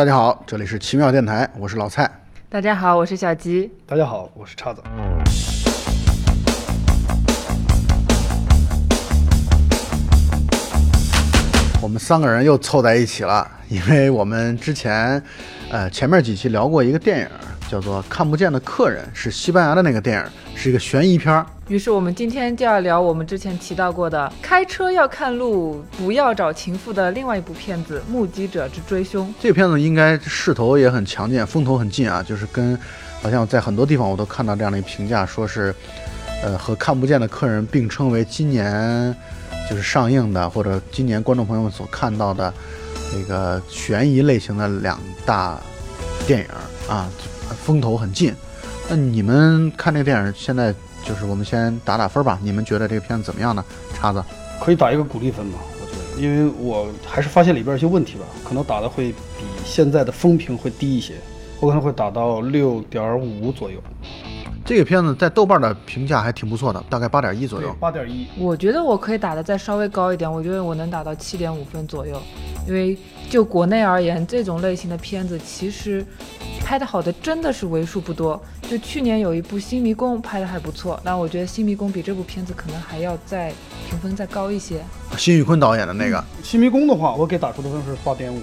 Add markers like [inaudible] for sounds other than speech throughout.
大家好，这里是奇妙电台，我是老蔡。大家好，我是小吉。大家好，我是叉子。我们三个人又凑在一起了，因为我们之前，呃，前面几期聊过一个电影，叫做《看不见的客人》，是西班牙的那个电影，是一个悬疑片儿。于是我们今天就要聊我们之前提到过的“开车要看路，不要找情妇”的另外一部片子《目击者之追凶》。这个片子应该势头也很强劲，风头很劲啊，就是跟好像在很多地方我都看到这样的一个评价，说是，呃，和《看不见的客人》并称为今年就是上映的或者今年观众朋友们所看到的那个悬疑类型的两大电影啊，风头很近。那你们看这个电影，现在就是我们先打打分吧，你们觉得这个片子怎么样呢？叉子，可以打一个鼓励分吗，我觉得，因为我还是发现里边有些问题吧，可能打的会比现在的风评会低一些，我可能会打到六点五左右。这个片子在豆瓣的评价还挺不错的，大概八点一左右。八点一。我觉得我可以打的再稍微高一点，我觉得我能打到七点五分左右，因为就国内而言，这种类型的片子其实拍的好的真的是为数不多。就去年有一部《新迷宫》拍的还不错，但我觉得《新迷宫》比这部片子可能还要再评分再高一些。辛宇坤导演的那个《新迷宫》的话，我给打出的分是八点五。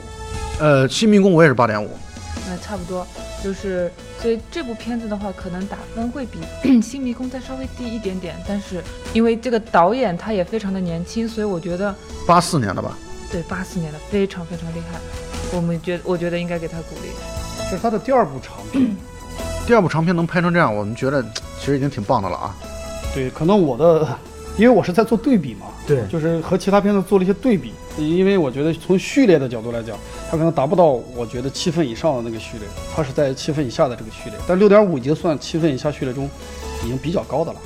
呃，《新迷宫》我也是八点五。那差不多，就是所以这部片子的话，可能打分会比 [clears throat]《新迷宫》再稍微低一点点。但是因为这个导演他也非常的年轻，所以我觉得八四年的吧？对，八四年的，非常非常厉害。我们觉我觉得应该给他鼓励。这是他的第二部长片，第二部长片能拍成这样，我们觉得其实已经挺棒的了啊。对，可能我的，因为我是在做对比嘛，对就是和其他片子做了一些对比。因为我觉得从序列的角度来讲，它可能达不到我觉得七分以上的那个序列，它是在七分以下的这个序列。但六点五已经算七分以下序列中已经比较高的了。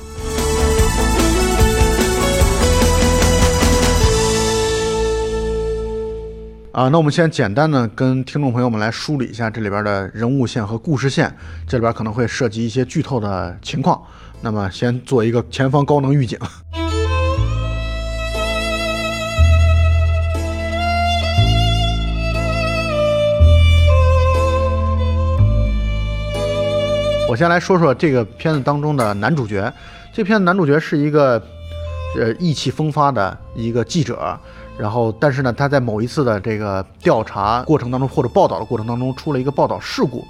啊，那我们先简单的跟听众朋友们来梳理一下这里边的人物线和故事线，这里边可能会涉及一些剧透的情况。那么先做一个前方高能预警。我先来说说这个片子当中的男主角。这片子男主角是一个，呃，意气风发的一个记者。然后，但是呢，他在某一次的这个调查过程当中，或者报道的过程当中，出了一个报道事故，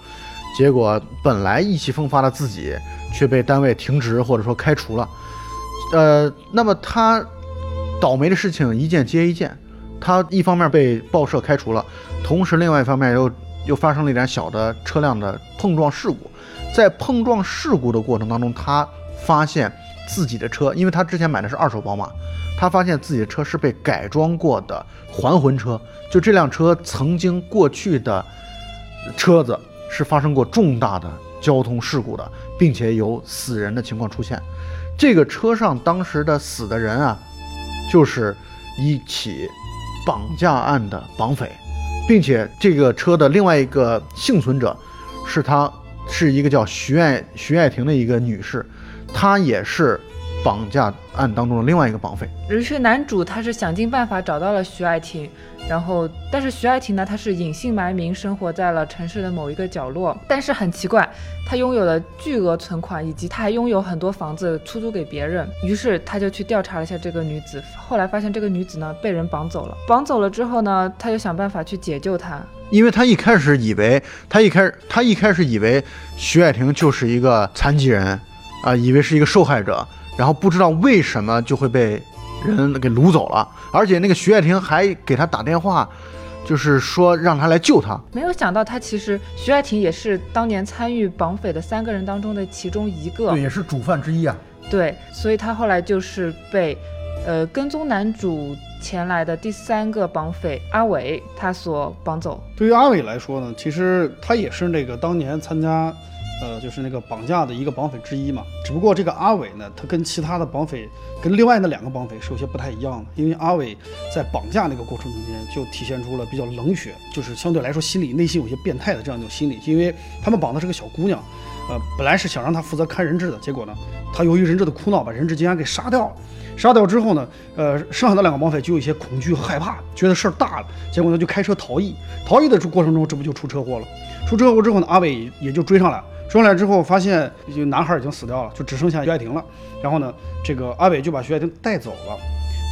结果本来意气风发的自己却被单位停职或者说开除了。呃，那么他倒霉的事情一件接一件，他一方面被报社开除了，同时另外一方面又又发生了一点小的车辆的碰撞事故。在碰撞事故的过程当中，他发现自己的车，因为他之前买的是二手宝马，他发现自己的车是被改装过的还魂车。就这辆车曾经过去的车子是发生过重大的交通事故的，并且有死人的情况出现。这个车上当时的死的人啊，就是一起绑架案的绑匪，并且这个车的另外一个幸存者是他。是一个叫徐爱徐爱婷的一个女士，她也是绑架案当中的另外一个绑匪。于是男主他是想尽办法找到了徐爱婷，然后但是徐爱婷呢，她是隐姓埋名生活在了城市的某一个角落。但是很奇怪，她拥有了巨额存款，以及她还拥有很多房子出租给别人。于是他就去调查了一下这个女子，后来发现这个女子呢被人绑走了。绑走了之后呢，他就想办法去解救她。因为他一开始以为，他一开始他一开始以为徐爱婷就是一个残疾人，啊，以为是一个受害者，然后不知道为什么就会被人给掳走了，而且那个徐爱婷还给他打电话，就是说让他来救他。没有想到他其实徐爱婷也是当年参与绑匪的三个人当中的其中一个，对，也是主犯之一啊。对，所以他后来就是被，呃，跟踪男主。前来的第三个绑匪阿伟，他所绑走。对于阿伟来说呢，其实他也是那个当年参加，呃，就是那个绑架的一个绑匪之一嘛。只不过这个阿伟呢，他跟其他的绑匪，跟另外那两个绑匪是有些不太一样的。因为阿伟在绑架那个过程中间，就体现出了比较冷血，就是相对来说心理内心有些变态的这样一种心理。因为他们绑的是个小姑娘，呃，本来是想让她负责看人质的，结果呢，他由于人质的哭闹，把人质竟然给杀掉了。杀掉之后呢，呃，剩下的两个绑匪就有一些恐惧和害怕，觉得事儿大了，结果呢就开车逃逸。逃逸的过程中，这不就出车祸了？出车祸之后呢，阿伟也就追上来了，出来之后发现就男孩已经死掉了，就只剩下徐爱婷了。然后呢，这个阿伟就把徐爱婷带走了。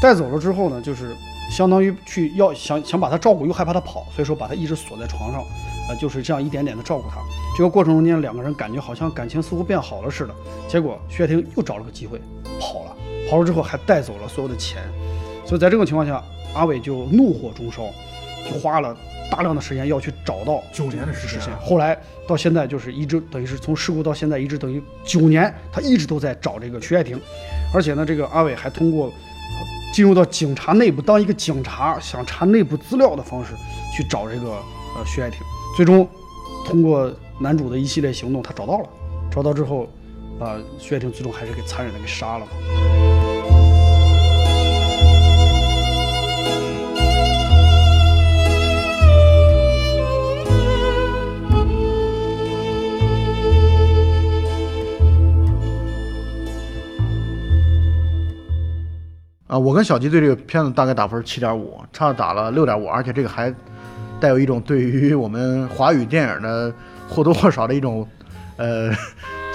带走了之后呢，就是相当于去要想想把她照顾，又害怕她跑，所以说把她一直锁在床上，呃，就是这样一点点的照顾她。这个过程中间，两个人感觉好像感情似乎变好了似的。结果徐爱婷又找了个机会跑了。跑了之后还带走了所有的钱，所以在这种情况下，阿伟就怒火中烧，花了大量的时间要去找到九年的时间。后来到现在就是一直等于是从事故到现在一直等于九年，他一直都在找这个徐爱婷，而且呢，这个阿伟还通过进入到警察内部当一个警察，想查内部资料的方式去找这个呃徐爱婷，最终通过男主的一系列行动，他找到了，找到之后，把徐爱婷最终还是给残忍的给杀了嘛。啊，我跟小吉对这个片子大概打分七点五，差打了六点五，而且这个还带有一种对于我们华语电影的或多或少的一种，呃，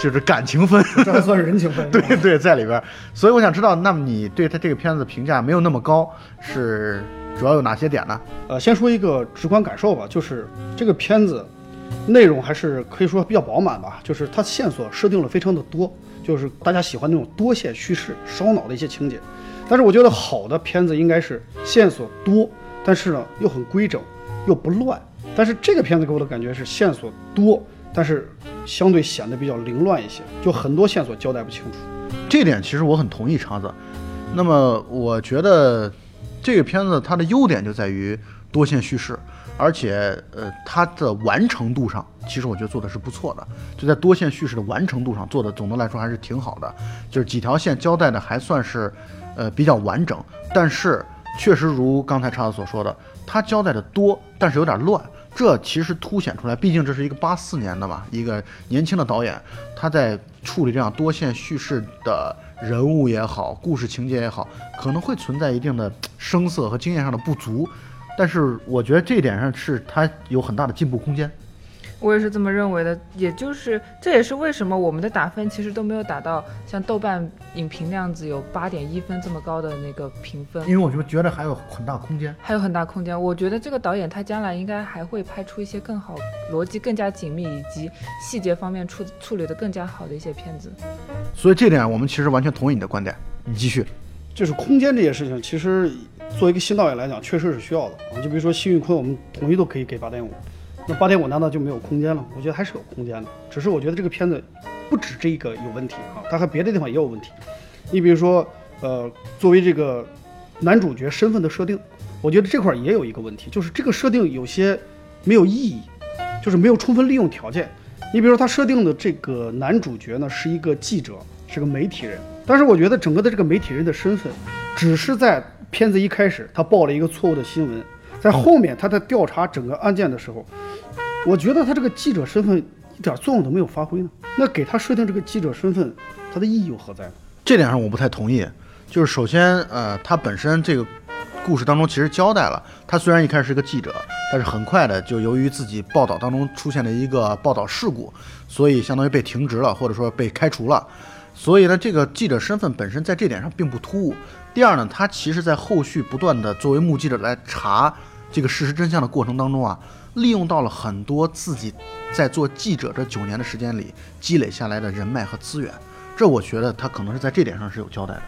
就是感情分，这还算是人情分，[laughs] 对对，在里边。所以我想知道，那么你对他这个片子评价没有那么高，是主要有哪些点呢？呃，先说一个直观感受吧，就是这个片子内容还是可以说比较饱满吧，就是它线索设定了非常的多，就是大家喜欢那种多线叙事、烧脑的一些情节。但是我觉得好的片子应该是线索多，但是呢又很规整，又不乱。但是这个片子给我的感觉是线索多，但是相对显得比较凌乱一些，就很多线索交代不清楚。这点其实我很同意叉子。那么我觉得这个片子它的优点就在于多线叙事，而且呃它的完成度上，其实我觉得做的是不错的。就在多线叙事的完成度上做的，总的来说还是挺好的。就是几条线交代的还算是。呃，比较完整，但是确实如刚才叉子所说的，他交代的多，但是有点乱。这其实凸显出来，毕竟这是一个八四年的嘛，一个年轻的导演，他在处理这样多线叙事的人物也好，故事情节也好，可能会存在一定的生涩和经验上的不足。但是我觉得这一点上是它有很大的进步空间。我也是这么认为的，也就是这也是为什么我们的打分其实都没有打到像豆瓣影评那样子有八点一分这么高的那个评分，因为我就觉得还有很大空间，还有很大空间。我觉得这个导演他将来应该还会拍出一些更好、逻辑更加紧密以及细节方面处处理的更加好的一些片子。所以这点我们其实完全同意你的观点。你继续，就是空间这件事情，其实作为一个新导演来讲，确实是需要的啊。就比如说辛玉坤，我们统一都可以给八点五。那八点五难道就没有空间了？我觉得还是有空间的，只是我觉得这个片子不止这个有问题啊，它和别的地方也有问题。你比如说，呃，作为这个男主角身份的设定，我觉得这块也有一个问题，就是这个设定有些没有意义，就是没有充分利用条件。你比如说，他设定的这个男主角呢是一个记者，是个媒体人，但是我觉得整个的这个媒体人的身份，只是在片子一开始他报了一个错误的新闻。在后面，他在调查整个案件的时候，我觉得他这个记者身份一点作用都没有发挥呢。那给他设定这个记者身份，他的意义又何在呢？这点上我不太同意。就是首先，呃，他本身这个故事当中其实交代了，他虽然一开始是个记者，但是很快的就由于自己报道当中出现了一个报道事故，所以相当于被停职了，或者说被开除了。所以呢，这个记者身份本身在这点上并不突兀。第二呢，他其实在后续不断的作为目击者来查。这个事实真相的过程当中啊，利用到了很多自己在做记者这九年的时间里积累下来的人脉和资源，这我觉得他可能是在这点上是有交代的。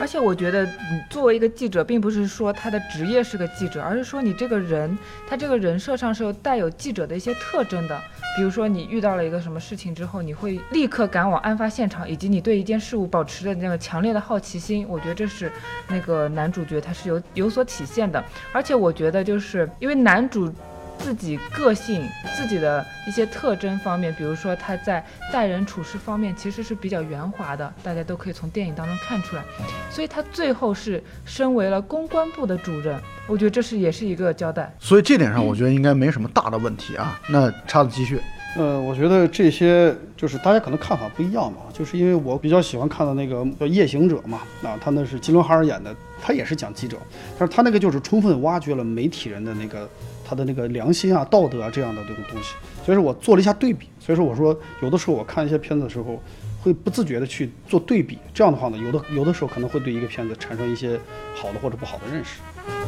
而且我觉得，你作为一个记者，并不是说他的职业是个记者，而是说你这个人，他这个人设上是有带有记者的一些特征的。比如说，你遇到了一个什么事情之后，你会立刻赶往案发现场，以及你对一件事物保持着那个强烈的好奇心。我觉得这是那个男主角他是有有所体现的。而且我觉得，就是因为男主。自己个性、自己的一些特征方面，比如说他在待人处事方面其实是比较圆滑的，大家都可以从电影当中看出来。所以他最后是升为了公关部的主任，我觉得这是也是一个交代。所以这点上，我觉得应该没什么大的问题啊。那叉子继续，呃，我觉得这些就是大家可能看法不一样嘛，就是因为我比较喜欢看的那个叫《夜行者》嘛，啊，他那是吉伦哈尔演的，他也是讲记者，但是他那个就是充分挖掘了媒体人的那个他的那个良心啊、道德啊这样的这种东西，所以说我做了一下对比，所以说我说有的时候我看一些片子的时候。会不自觉的去做对比，这样的话呢，有的有的时候可能会对一个片子产生一些好的或者不好的认识。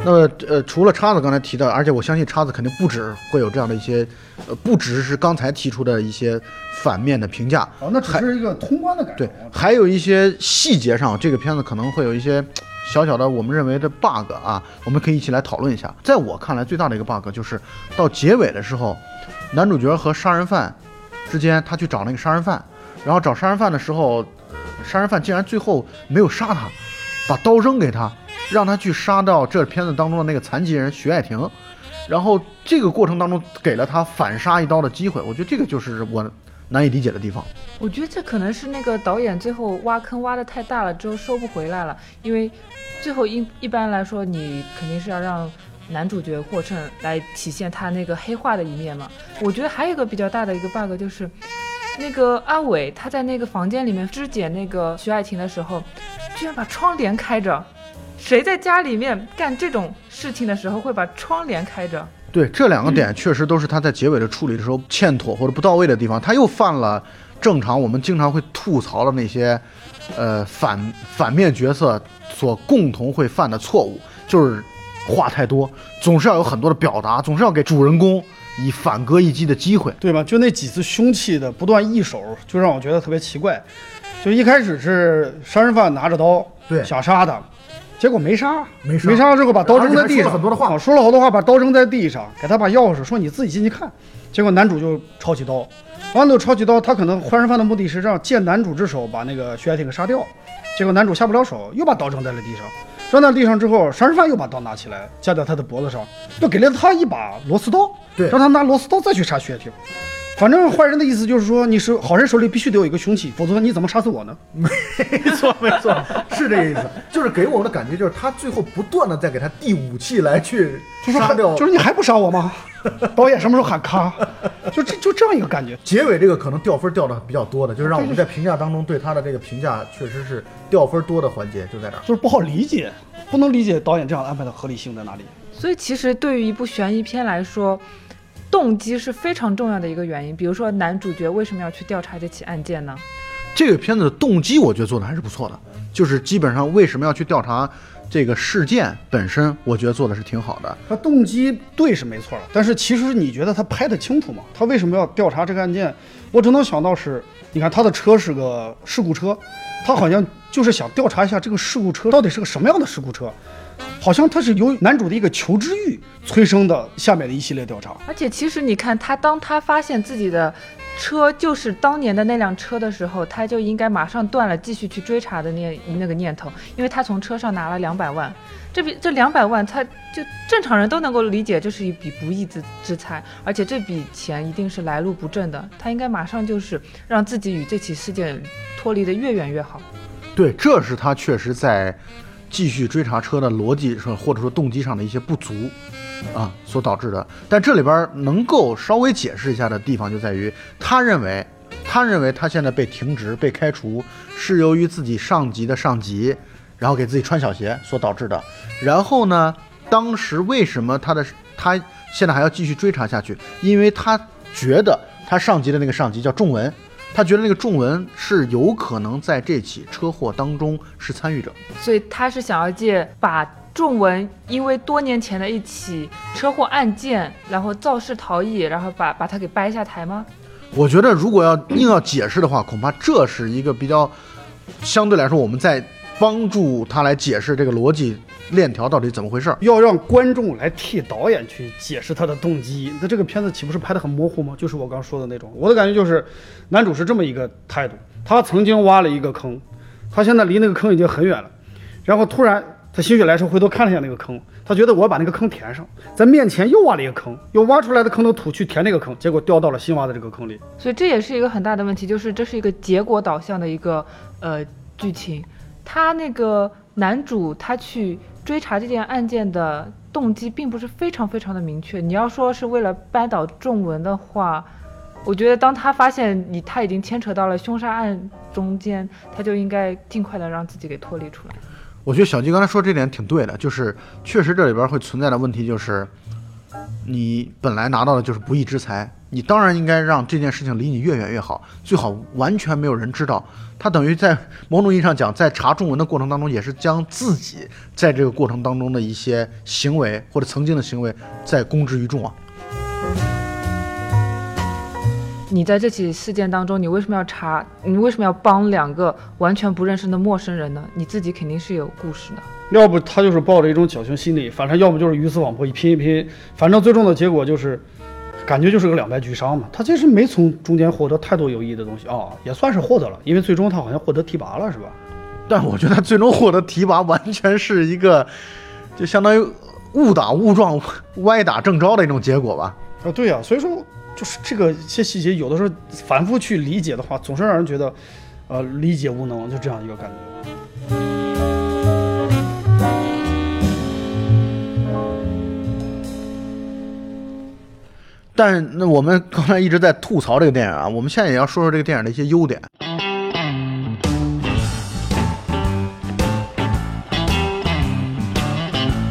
那么，呃，除了叉子刚才提到，而且我相信叉子肯定不止会有这样的一些，呃，不只是刚才提出的一些反面的评价。哦，那只是一个通关的感觉。对，还有一些细节上，这个片子可能会有一些小小的我们认为的 bug 啊，我们可以一起来讨论一下。在我看来，最大的一个 bug 就是到结尾的时候，男主角和杀人犯之间，他去找那个杀人犯。然后找杀人犯的时候，杀人犯竟然最后没有杀他，把刀扔给他，让他去杀掉这片子当中的那个残疾人徐爱婷，然后这个过程当中给了他反杀一刀的机会。我觉得这个就是我难以理解的地方。我觉得这可能是那个导演最后挖坑挖的太大了之后收不回来了，因为最后一一般来说你肯定是要让男主角获胜来体现他那个黑化的一面嘛。我觉得还有一个比较大的一个 bug 就是。那个阿伟他在那个房间里面肢解那个徐爱婷的时候，居然把窗帘开着。谁在家里面干这种事情的时候会把窗帘开着？对，这两个点确实都是他在结尾的处理的时候欠妥或者不到位的地方。他又犯了正常我们经常会吐槽的那些，呃反反面角色所共同会犯的错误，就是话太多，总是要有很多的表达，总是要给主人公。以反戈一击的机会，对吧？就那几次凶器的不断易手，就让我觉得特别奇怪。就一开始是杀人犯拿着刀，对，想杀他，结果没杀，没杀，没杀之后把刀扔在地上，说了很多的话，说了好多话，把刀扔在地上，给他把钥匙，说你自己进去看。结果男主就抄起刀，完了抄起刀，他可能杀人犯的目的是让借男主之手把那个徐爱婷给杀掉。结果男主下不了手，又把刀扔在了地上。扔在地上之后，杀人犯又把刀拿起来架在他的脖子上，又给了他一把螺丝刀，对，让他拿螺丝刀再去杀徐爱婷。反正坏人的意思就是说，你是好人手里必须得有一个凶器，否则你怎么杀死我呢？没错，没错，[laughs] 是这个意思。就是给我们的感觉，就是他最后不断的在给他递武器来去杀掉，就是你还不杀我吗？[laughs] 导演什么时候喊咔？就这就这样一个感觉。结尾这个可能掉分掉的比较多的，就是让我们在评价当中对他的这个评价确实是掉分多的环节就在这儿，就是不好理解，不能理解导演这样安排的合理性在哪里。所以其实对于一部悬疑片来说。动机是非常重要的一个原因，比如说男主角为什么要去调查这起案件呢？这个片子的动机，我觉得做的还是不错的，就是基本上为什么要去调查这个事件本身，我觉得做的是挺好的。他动机对是没错的，但是其实你觉得他拍得清楚吗？他为什么要调查这个案件？我只能想到是，你看他的车是个事故车，他好像就是想调查一下这个事故车到底是个什么样的事故车。好像他是由男主的一个求知欲催生的下面的一系列调查，而且其实你看他，当他发现自己的车就是当年的那辆车的时候，他就应该马上断了继续去追查的那那个念头，因为他从车上拿了两百万，这笔这两百万，他就正常人都能够理解，这是一笔不义之之财，而且这笔钱一定是来路不正的，他应该马上就是让自己与这起事件脱离的越远越好。对，这是他确实在。继续追查车的逻辑上，或者说动机上的一些不足，啊，所导致的。但这里边能够稍微解释一下的地方，就在于他认为，他认为他现在被停职、被开除，是由于自己上级的上级，然后给自己穿小鞋所导致的。然后呢，当时为什么他的他现在还要继续追查下去？因为他觉得他上级的那个上级叫仲文。他觉得那个仲文是有可能在这起车祸当中是参与者，所以他是想要借把仲文因为多年前的一起车祸案件，然后肇事逃逸，然后把把他给掰下台吗？我觉得如果要硬要解释的话，恐怕这是一个比较相对来说我们在帮助他来解释这个逻辑。链条到底怎么回事？要让观众来替导演去解释他的动机，那这个片子岂不是拍得很模糊吗？就是我刚说的那种，我的感觉就是，男主是这么一个态度：他曾经挖了一个坑，他现在离那个坑已经很远了，然后突然他心血来潮回头看了一下那个坑，他觉得我要把那个坑填上，在面前又挖了一个坑，用挖出来的坑的土去填那个坑，结果掉到了新挖的这个坑里。所以这也是一个很大的问题，就是这是一个结果导向的一个呃剧情，他那个男主他去。追查这件案件的动机并不是非常非常的明确。你要说是为了扳倒仲文的话，我觉得当他发现你他已经牵扯到了凶杀案中间，他就应该尽快的让自己给脱离出来。我觉得小鸡刚才说这点挺对的，就是确实这里边会存在的问题就是，你本来拿到的就是不义之财，你当然应该让这件事情离你越远越好，最好完全没有人知道。他等于在某种意义上讲，在查中文的过程当中，也是将自己在这个过程当中的一些行为或者曾经的行为在公之于众啊。你在这起事件当中，你为什么要查？你为什么要帮两个完全不认识的陌生人呢？你自己肯定是有故事的。要不他就是抱着一种侥幸心理，反正要不就是鱼死网破一拼一拼，反正最终的结果就是，感觉就是个两败俱伤嘛。他其实没从中间获得太多有意义的东西啊、也算是获得了，因为最终他好像获得提拔了，是吧？但我觉得他最终获得提拔，完全是一个就相当于误打误撞、歪打正着的一种结果吧。啊，对呀、所以说就是这个一些细节，有的时候反复去理解的话，总是让人觉得，呃，理解无能，就这样一个感觉。但那我们刚才一直在吐槽这个电影啊，[laughs] 我们现在也要说说这个电影的一些优点。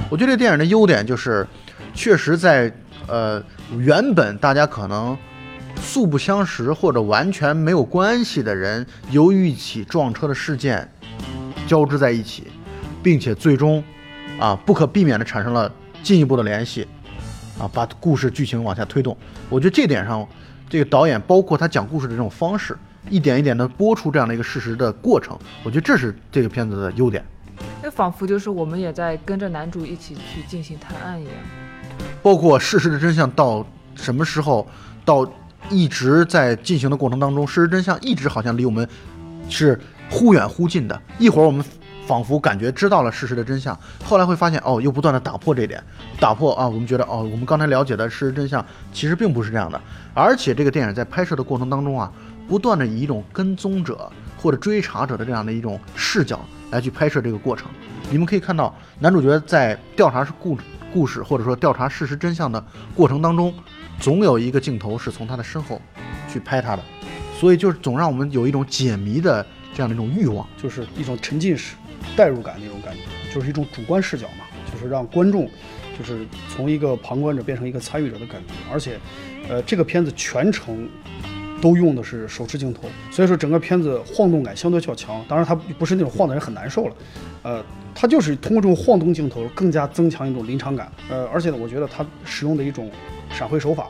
我觉得这个电影的优点就是，确实在呃原本大家可能素不相识或者完全没有关系的人，由于一起撞车的事件交织在一起，并且最终啊不可避免的产生了进一步的联系，啊，把故事剧情往下推动。我觉得这点上，这个导演包括他讲故事的这种方式，一点一点的播出这样的一个事实的过程，我觉得这是这个片子的优点。那仿佛就是我们也在跟着男主一起去进行探案一样。包括事实的真相到什么时候，到一直在进行的过程当中，事实真相一直好像离我们是忽远忽近的。一会儿我们仿佛感觉知道了事实的真相，后来会发现哦，又不断的打破这点，打破啊，我们觉得哦，我们刚才了解的事实真相其实并不是这样的。而且这个电影在拍摄的过程当中啊，不断的以一种跟踪者或者追查者的这样的一种视角来去拍摄这个过程。你们可以看到，男主角在调查故故事或者说调查事实真相的过程当中，总有一个镜头是从他的身后去拍他的，所以就是总让我们有一种解谜的这样的一种欲望。就是一种沉浸式、代入感那种感觉，就是一种主观视角嘛，就是让观众就是从一个旁观者变成一个参与者的感觉。而且，呃，这个片子全程都用的是手持镜头，所以说整个片子晃动感相对较强。当然，它不是那种晃的人很难受了，呃，它就是通过这种晃动镜头更加增强一种临场感。呃，而且呢，我觉得它使用的一种闪回手法，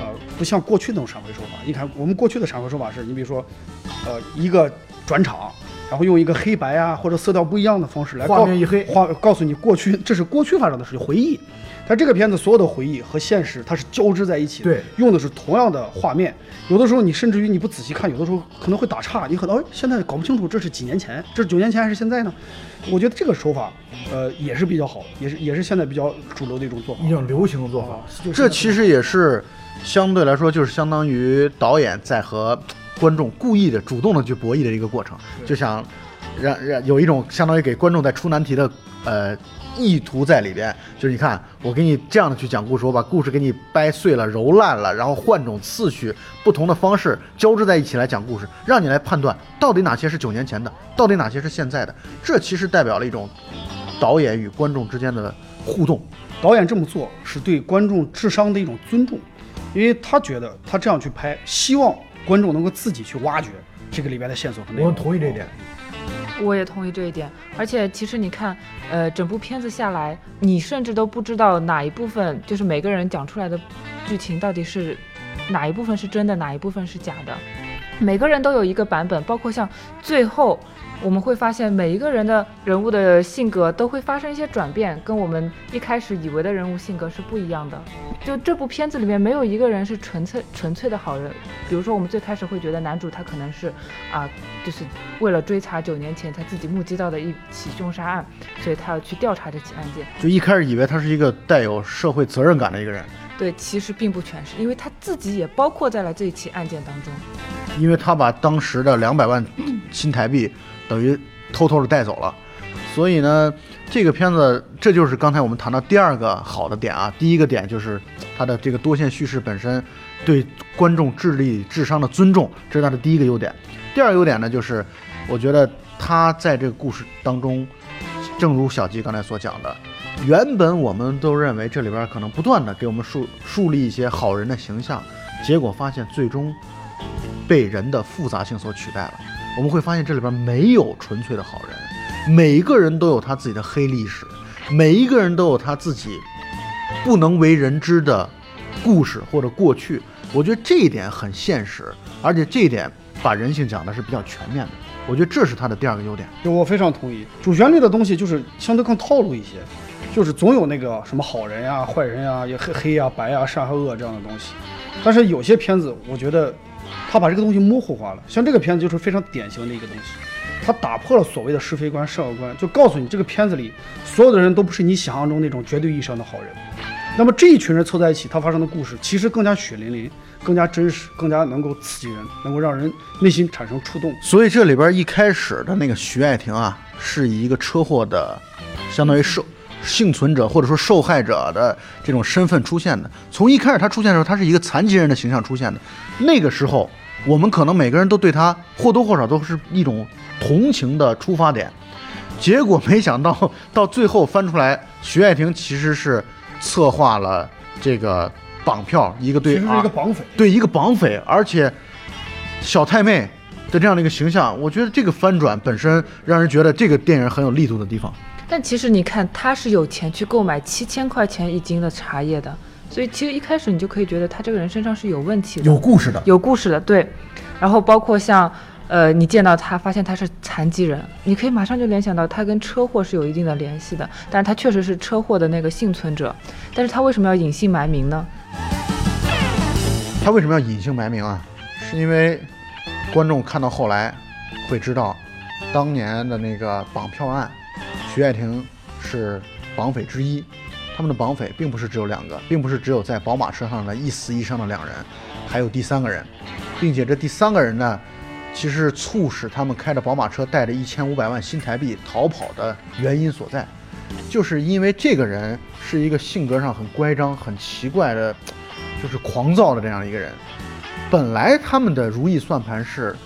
呃，不像过去那种闪回手法。你看，我们过去的闪回手法是，你比如说，呃，一个转场，然后用一个黑白啊或者色调不一样的方式来画面一黑画告诉你过去这是过去发生的事情回忆。但这个片子所有的回忆和现实它是交织在一起的，对用的是同样的画面。有的时候你甚至于你不仔细看，有的时候可能会打岔，你可能哎现在搞不清楚这是几年前，这是九年前还是现在呢？我觉得这个手法，呃，也是比较好，也是也是现在比较主流的一种做法。种流行的做法这其实也是相对来说，就是相当于导演在和观众故意的、主动的去博弈的一个过程，就想让让有一种相当于给观众在出难题的呃意图在里边。就是你看，我给你这样的去讲故事，我把故事给你掰碎了、揉烂了，然后换种次序、不同的方式交织在一起来讲故事，让你来判断到底哪些是九年前的，到底哪些是现在的。这其实代表了一种导演与观众之间的互动。导演这么做是对观众智商的一种尊重，因为他觉得他这样去拍，希望观众能够自己去挖掘这个里边的线索和内容。意这一点。我也同意这一点，而且其实你看，呃，整部片子下来，你甚至都不知道哪一部分就是每个人讲出来的剧情到底是哪一部分是真的，哪一部分是假的。每个人都有一个版本，包括像最后我们会发现每一个人的人物的性格都会发生一些转变，跟我们一开始以为的人物性格是不一样的。就这部片子里面没有一个人是纯粹纯粹的好人，比如说我们最开始会觉得男主他可能是啊、就是为了追查九年前他自己目击到的一起凶杀案，所以他要去调查这起案件。就一开始以为他是一个带有社会责任感的一个人，对，其实并不全是，因为他自己也包括在了这一起案件当中。因为他把当时的两百万新台币等于偷偷的带走了，所以呢，这个片子这就是刚才我们谈到第二个好的点啊。第一个点就是它的这个多线叙事本身对观众智力智商的尊重，这是它的第一个优点。第二个优点呢，就是我觉得它在这个故事当中，正如小吉刚才所讲的，原本我们都认为这里边可能不断的给我们树树立一些好人的形象，结果发现最终被人的复杂性所取代了。我们会发现这里边没有纯粹的好人，每一个人都有他自己的黑历史，每一个人都有他自己不能为人知的故事或者过去。我觉得这一点很现实，而且这一点把人性讲的是比较全面的。我觉得这是他的第二个优点。就我非常同意，主旋律的东西就是相对更套路一些，就是总有那个什么好人呀、坏人呀、也黑黑呀、白呀、善和恶这样的东西。但是有些片子，我觉得他把这个东西模糊化了。像这个片子就是非常典型的一个东西，他打破了所谓的是非观、善恶观，就告诉你这个片子里所有的人都不是你想象中那种绝对意义上的好人。那么这一群人凑在一起，他发生的故事其实更加血淋淋、更加真实、更加能够刺激人，能够让人内心产生触动。所以这里边一开始的那个徐爱婷啊，是一个车祸的，相当于受幸存者或者说受害者的这种身份出现的。从一开始他出现的时候，他是一个残疾人的形象出现的。那个时候，我们可能每个人都对他或多或少都是一种同情的出发点。结果没想到到最后翻出来，徐爱婷其实是策划了这个绑票，一个对其实是一个绑匪。对一个绑匪，而且小太妹的这样的一个形象，我觉得这个翻转本身让人觉得这个电影很有力度的地方。但其实你看，他是有钱去购买七千块钱一斤的茶叶的，所以其实一开始你就可以觉得他这个人身上是有问题的，有故事的，有故事的，对。然后包括像，呃，你见到他，发现他是残疾人，你可以马上就联想到他跟车祸是有一定的联系的。但是他确实是车祸的那个幸存者，但是他为什么要隐姓埋名呢？他为什么要隐姓埋名啊？是因为观众看到后来会知道，当年的那个绑票案，徐爱婷是绑匪之一。他们的绑匪并不是只有两个，并不是只有在宝马车上的一死一伤的两人，还有第三个人，并且这第三个人呢，其实是促使他们开着宝马车带着一千五百万新台币逃跑的原因所在，就是因为这个人是一个性格上很乖张、很奇怪的，就是狂躁的这样一个人。本来他们的如意算盘是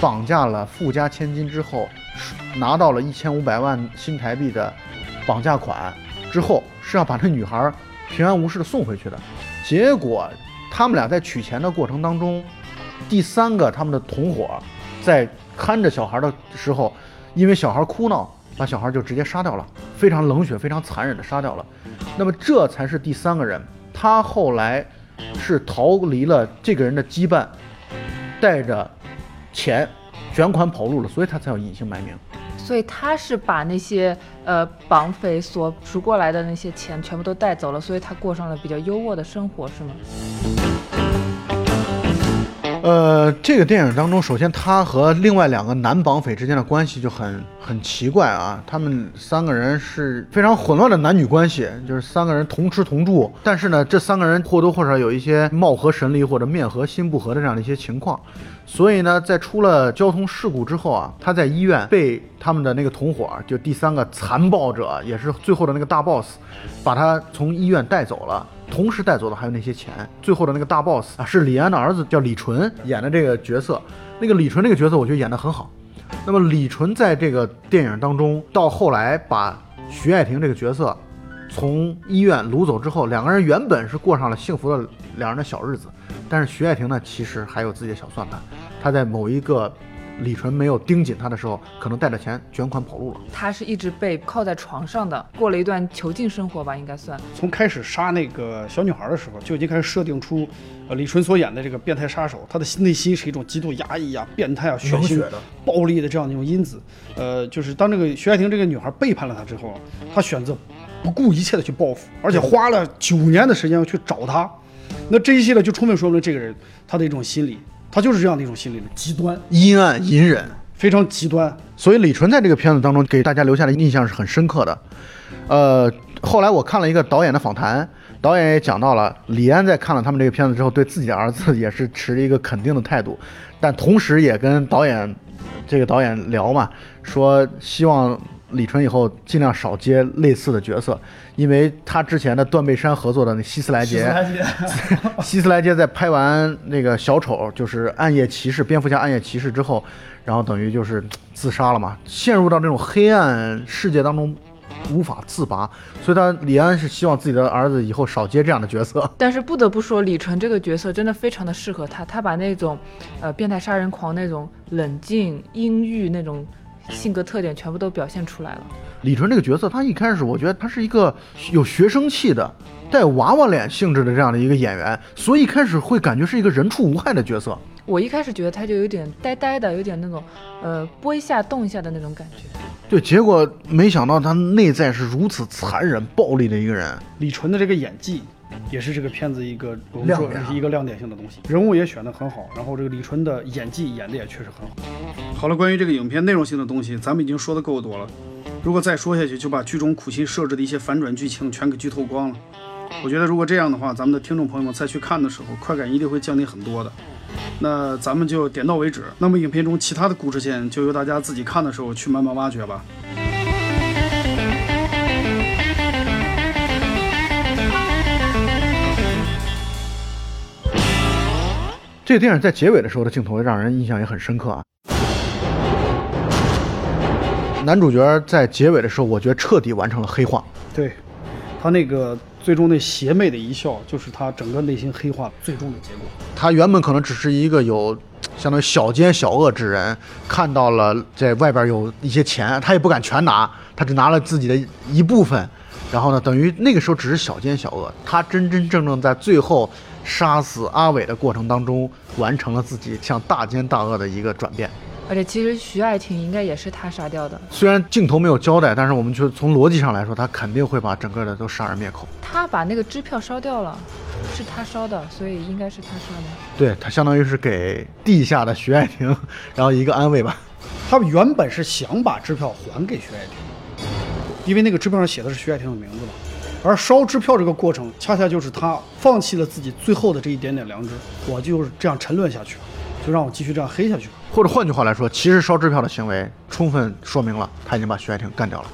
绑架了富家千金之后，拿到了一千五百万新台币的绑架款之后，是要把这女孩平安无事的送回去的。结果他们俩在取钱的过程当中，第三个他们的同伙在看着小孩的时候，因为小孩哭闹，把小孩就直接杀掉了，非常冷血、非常残忍的杀掉了。那么这才是第三个人，他后来是逃离了这个人的羁绊，带着钱卷款跑路了，所以他才要隐姓埋名。所以他是把那些呃绑匪所赎过来的那些钱全部都带走了，所以他过上了比较优渥的生活，是吗？呃，这个电影当中，首先他和另外两个男绑匪之间的关系就很很奇怪啊。他们三个人是非常混乱的男女关系，就是三个人同吃同住，但是呢，这三个人或多或少有一些貌合神离或者面和心不和的这样的一些情况。所以呢，在出了交通事故之后啊，他在医院被他们的那个同伙，就第三个残暴者，也是最后的那个大 boss，把他从医院带走了。同时带走的还有那些钱。最后的那个大 boss 啊，是李安的儿子，叫李纯演的这个角色。那个李纯这个角色，我觉得演得很好。那么李纯在这个电影当中，到后来把徐爱婷这个角色从医院掳走之后，两个人原本是过上了幸福的两人的小日子。但是徐爱婷呢，其实还有自己的小算盘。她在某一个李纯没有盯紧她的时候，可能带着钱卷款跑路了。他是一直被靠在床上的，过了一段囚禁生活吧，应该算。从开始杀那个小女孩的时候，就已经开始设定出，呃，李纯所演的这个变态杀手，他的内心是一种极度压抑啊、变态啊、血腥血的、暴力的这样的一种因子。呃，就是当这个徐爱婷这个女孩背叛了他之后，他选择不顾一切的去报复，而且花了九年的时间要去找他。那这一系列就充分说明了这个人他的一种心理，他就是这样的一种心理的极端，阴暗隐忍，非常极端。所以李纯在这个片子当中给大家留下的印象是很深刻的。呃，后来我看了一个导演的访谈，导演也讲到了，李安在看了他们这个片子之后，对自己的儿子 [laughs] 也是持一个肯定的态度，但同时也跟导演这个导演聊嘛，说希望李纯以后尽量少接类似的角色，因为他之前的断背山合作的那希斯莱杰，[laughs] 希斯莱杰在拍完那个小丑，就是暗夜骑士、蝙蝠侠暗夜骑士之后，然后等于就是自杀了嘛，陷入到这种黑暗世界当中无法自拔，所以他李安是希望自己的儿子以后少接这样的角色。但是不得不说，李纯这个角色真的非常的适合他，他把那种，呃，变态杀人狂那种冷静、阴郁那种性格特点全部都表现出来了。李纯这个角色，他一开始我觉得他是一个有学生气的、带娃娃脸性质的这样的一个演员，所以一开始会感觉是一个人畜无害的角色。我一开始觉得他就有点呆呆的，有点那种，呃，拨一下动一下的那种感觉。对，结果没想到他内在是如此残忍、暴力的一个人。李纯的这个演技，也是这个片子一个我们说亮点一个亮点性的东西，人物也选得很好，然后这个李纯的演技演的也确实很好。好了，关于这个影片内容性的东西，咱们已经说的够多了。如果再说下去，就把剧中苦心设置的一些反转剧情全给剧透光了。我觉得如果这样的话，咱们的听众朋友们再去看的时候，快感一定会降低很多的。那咱们就点到为止。那么影片中其他的故事线，就由大家自己看的时候去慢慢挖掘吧。这个电影在结尾的时候的镜头让人印象也很深刻啊。男主角在结尾的时候，我觉得彻底完成了黑化。对，他那个最终那邪魅的一笑，就是他整个内心黑化最终的结果。他原本可能只是一个有相当于小奸小恶之人，看到了在外边有一些钱，他也不敢全拿，他只拿了自己的一部分。然后呢，等于那个时候只是小奸小恶，他真真正正在最后杀死阿伟的过程当中，完成了自己向大奸大恶的一个转变。而且其实徐爱婷应该也是他杀掉的，虽然镜头没有交代，但是我们就从逻辑上来说，他肯定会把整个的都杀人灭口。他把那个支票烧掉了，是他烧的，所以应该是他杀的。对他相当于是给地下的徐爱婷，然后一个安慰吧。他原本是想把支票还给徐爱婷，因为那个支票上写的是徐爱婷的名字嘛。而烧支票这个过程，恰恰就是他放弃了自己最后的这一点点良知，我就是这样沉沦下去，就让我继续这样黑下去。或者换句话来说，其实烧支票的行为充分说明了他已经把徐爱婷干掉了。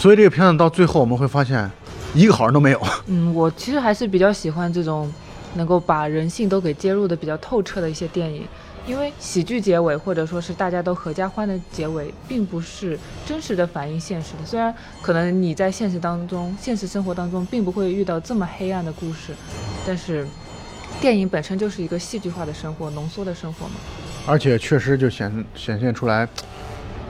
所以这个片子到最后我们会发现，一个好人都没有。嗯，我其实还是比较喜欢这种能够把人性都给揭露的比较透彻的一些电影，因为喜剧结尾或者说是大家都合家欢的结尾，并不是真实的反映现实的。虽然可能你在现实当中、现实生活当中并不会遇到这么黑暗的故事，但是电影本身就是一个戏剧化的生活、浓缩的生活嘛。而且确实就显显现出来，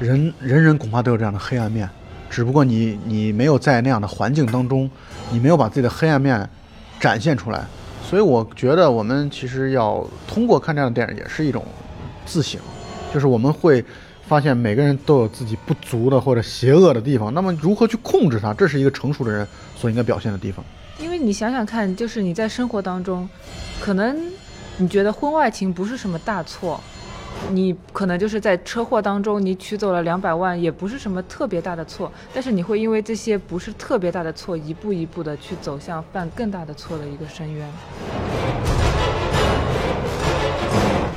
人人人恐怕都有这样的黑暗面，只不过你你没有在那样的环境当中，你没有把自己的黑暗面展现出来，所以我觉得我们其实要通过看这样的电影，也是一种自省，就是我们会发现每个人都有自己不足的或者邪恶的地方，那么如何去控制它，这是一个成熟的人所应该表现的地方。因为你想想看，就是你在生活当中，可能你觉得婚外情不是什么大错，你可能就是在车祸当中你取走了两百万，也不是什么特别大的错，但是你会因为这些不是特别大的错，一步一步的去走向犯更大的错的一个深渊。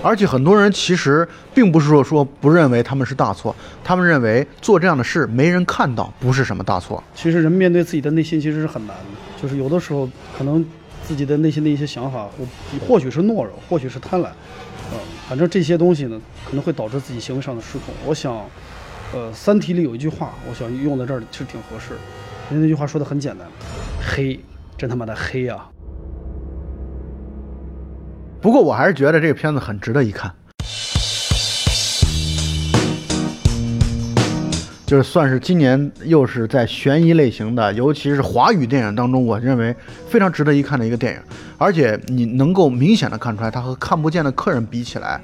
而且很多人其实并不是说说不认为他们是大错，他们认为做这样的事没人看到不是什么大错。其实人面对自己的内心其实是很难的，就是有的时候可能自己的内心的一些想法，或或许是懦弱，或许是贪婪，呃，反正这些东西呢，可能会导致自己行为上的失控。我想，呃，《三体》里有一句话，我想用在这儿其实挺合适，因为那句话说的很简单，黑，真他妈的黑啊！不过我还是觉得这个片子很值得一看，就是算是今年又是在悬疑类型的，尤其是华语电影当中，我认为非常值得一看的一个电影。而且你能够明显的看出来，它和看不见的客人比起来，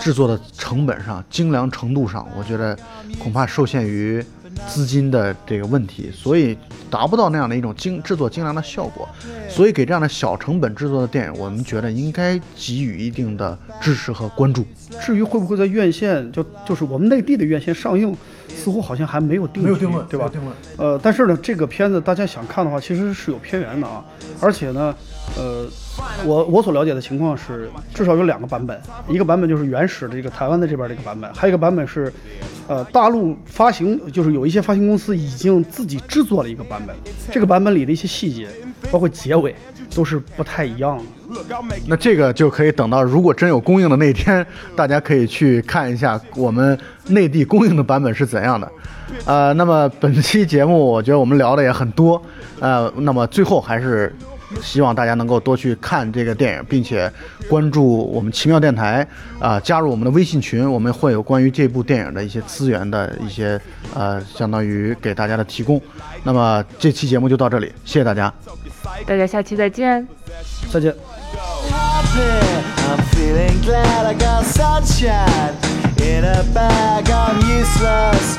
制作的成本上、精良程度上，我觉得恐怕受限于资金的这个问题，所以达不到那样的一种精制作精良的效果。所以给这样的小成本制作的电影，我们觉得应该给予一定的支持和关注。至于会不会在院线，就就是我们内地的院线上映，似乎好像还没有定没有定论，对吧？论。呃，但是呢，这个片子大家想看的话，其实是有片源的啊，而且呢，呃，我我所了解的情况是，至少有两个版本，一个版本就是原始的这个台湾的这边的一个版本，还有一个版本是，呃，大陆发行就是有一些发行公司已经自己制作了一个版本，这个版本里的一些细节，包括结尾，都是不太一样的。那这个就可以等到如果真有供应的那天，大家可以去看一下我们内地供应的版本是怎样的。呃，那么本期节目我觉得我们聊的也很多，呃，那么最后还是希望大家能够多去看这个电影，并且关注我们奇妙电台啊、加入我们的微信群，我们会有关于这部电影的一些资源的一些呃，相当于给大家的提供。那么这期节目就到这里，谢谢大家。大家下期再见。再见。happy. I'm feeling glad I got sunshine in a bag. I'm useless,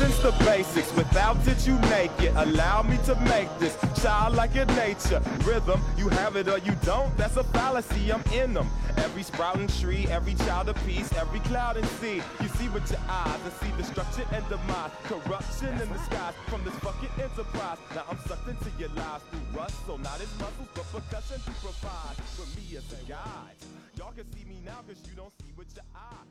Essence, the basics. Without it, you make it. Allow me to make this child like your nature. Rhythm, you have it or you don't. That's a fallacy. I'm in them. Every sprouting tree, every child of peace, every cloud and sea. You see with your eyes and see destruction and demise. Corruption in the skies from this fucking enterprise. Now I'm sucked into your lives through rust. So not as muscles, but percussion to provide for me as a guide. Y'all can see me now because you don't see with your eye.